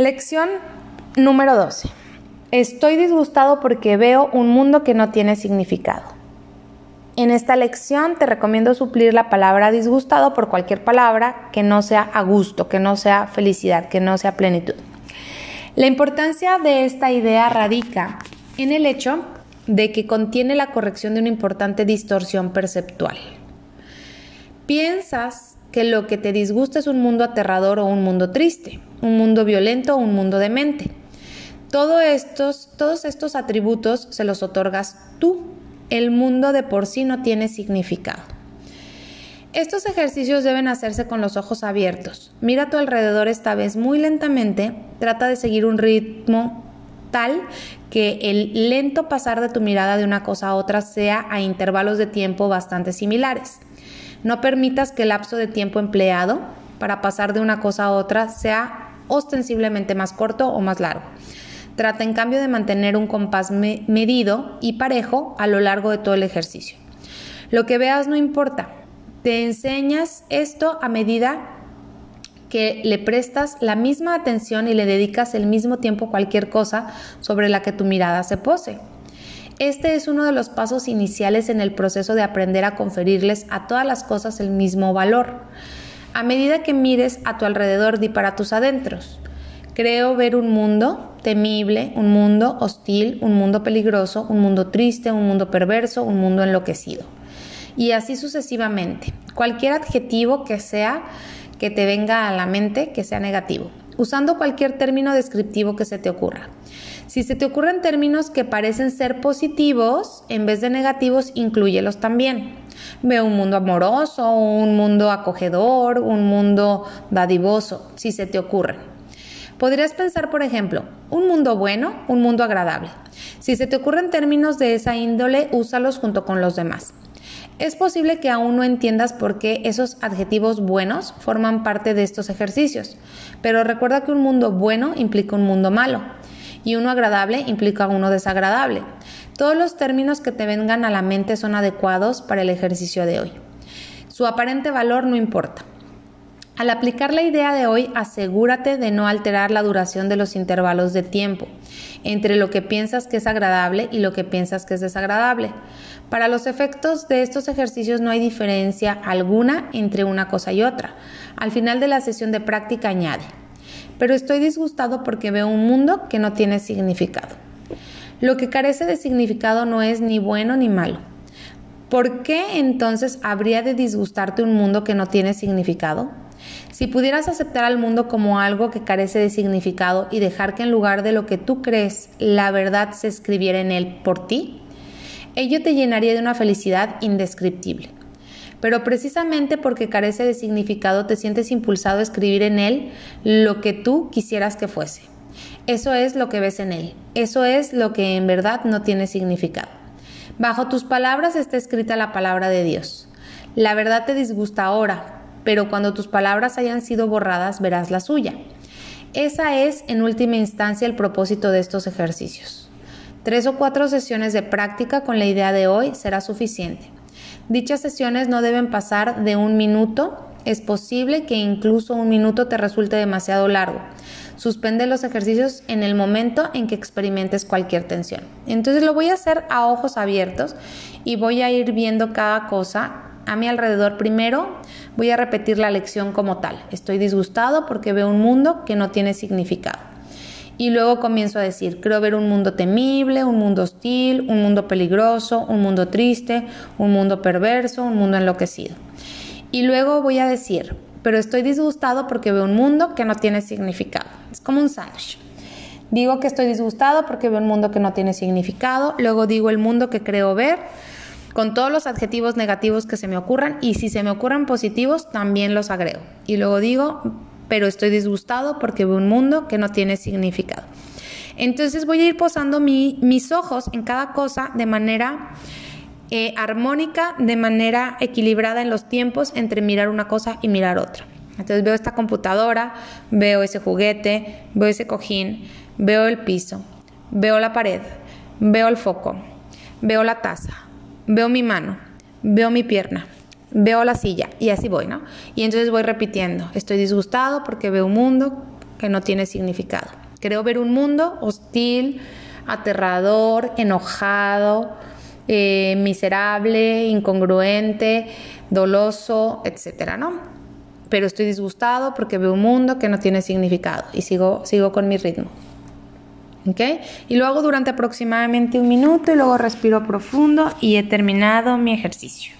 Lección número 12. Estoy disgustado porque veo un mundo que no tiene significado. En esta lección te recomiendo suplir la palabra disgustado por cualquier palabra que no sea a gusto, que no sea felicidad, que no sea plenitud. La importancia de esta idea radica en el hecho de que contiene la corrección de una importante distorsión perceptual. Piensas que lo que te disgusta es un mundo aterrador o un mundo triste, un mundo violento o un mundo demente. Todo todos estos atributos se los otorgas tú. El mundo de por sí no tiene significado. Estos ejercicios deben hacerse con los ojos abiertos. Mira a tu alrededor esta vez muy lentamente. Trata de seguir un ritmo tal que el lento pasar de tu mirada de una cosa a otra sea a intervalos de tiempo bastante similares. No permitas que el lapso de tiempo empleado para pasar de una cosa a otra sea ostensiblemente más corto o más largo. Trata en cambio de mantener un compás medido y parejo a lo largo de todo el ejercicio. Lo que veas no importa, te enseñas esto a medida que le prestas la misma atención y le dedicas el mismo tiempo a cualquier cosa sobre la que tu mirada se pose. Este es uno de los pasos iniciales en el proceso de aprender a conferirles a todas las cosas el mismo valor. A medida que mires a tu alrededor, di para tus adentros. Creo ver un mundo temible, un mundo hostil, un mundo peligroso, un mundo triste, un mundo perverso, un mundo enloquecido y así sucesivamente. Cualquier adjetivo que sea que te venga a la mente que sea negativo, usando cualquier término descriptivo que se te ocurra. Si se te ocurren términos que parecen ser positivos en vez de negativos, incluyelos también. Veo un mundo amoroso, un mundo acogedor, un mundo dadivoso, si se te ocurren. Podrías pensar, por ejemplo, un mundo bueno, un mundo agradable. Si se te ocurren términos de esa índole, úsalos junto con los demás. Es posible que aún no entiendas por qué esos adjetivos buenos forman parte de estos ejercicios, pero recuerda que un mundo bueno implica un mundo malo y uno agradable implica uno desagradable. Todos los términos que te vengan a la mente son adecuados para el ejercicio de hoy. Su aparente valor no importa. Al aplicar la idea de hoy, asegúrate de no alterar la duración de los intervalos de tiempo entre lo que piensas que es agradable y lo que piensas que es desagradable. Para los efectos de estos ejercicios no hay diferencia alguna entre una cosa y otra. Al final de la sesión de práctica añade, pero estoy disgustado porque veo un mundo que no tiene significado. Lo que carece de significado no es ni bueno ni malo. ¿Por qué entonces habría de disgustarte un mundo que no tiene significado? Si pudieras aceptar al mundo como algo que carece de significado y dejar que en lugar de lo que tú crees, la verdad se escribiera en él por ti, ello te llenaría de una felicidad indescriptible. Pero precisamente porque carece de significado te sientes impulsado a escribir en él lo que tú quisieras que fuese. Eso es lo que ves en él. Eso es lo que en verdad no tiene significado. Bajo tus palabras está escrita la palabra de Dios. La verdad te disgusta ahora, pero cuando tus palabras hayan sido borradas verás la suya. Esa es, en última instancia, el propósito de estos ejercicios. Tres o cuatro sesiones de práctica con la idea de hoy será suficiente. Dichas sesiones no deben pasar de un minuto. Es posible que incluso un minuto te resulte demasiado largo. Suspende los ejercicios en el momento en que experimentes cualquier tensión. Entonces lo voy a hacer a ojos abiertos y voy a ir viendo cada cosa a mi alrededor primero, voy a repetir la lección como tal. Estoy disgustado porque veo un mundo que no tiene significado. Y luego comienzo a decir, creo ver un mundo temible, un mundo hostil, un mundo peligroso, un mundo triste, un mundo perverso, un mundo enloquecido. Y luego voy a decir, pero estoy disgustado porque veo un mundo que no tiene significado. Es como un sándwich. Digo que estoy disgustado porque veo un mundo que no tiene significado, luego digo el mundo que creo ver, con todos los adjetivos negativos que se me ocurran y si se me ocurran positivos también los agrego. Y luego digo, pero estoy disgustado porque veo un mundo que no tiene significado. Entonces voy a ir posando mis ojos en cada cosa de manera eh, armónica, de manera equilibrada en los tiempos entre mirar una cosa y mirar otra. Entonces veo esta computadora, veo ese juguete, veo ese cojín, veo el piso, veo la pared, veo el foco, veo la taza, veo mi mano, veo mi pierna, veo la silla y así voy, ¿no? Y entonces voy repitiendo, estoy disgustado porque veo un mundo que no tiene significado. Creo ver un mundo hostil, aterrador, enojado, eh, miserable, incongruente, doloso, etcétera, ¿no? Pero estoy disgustado porque veo un mundo que no tiene significado y sigo, sigo con mi ritmo. Y lo hago durante aproximadamente un minuto y luego respiro profundo y he terminado mi ejercicio.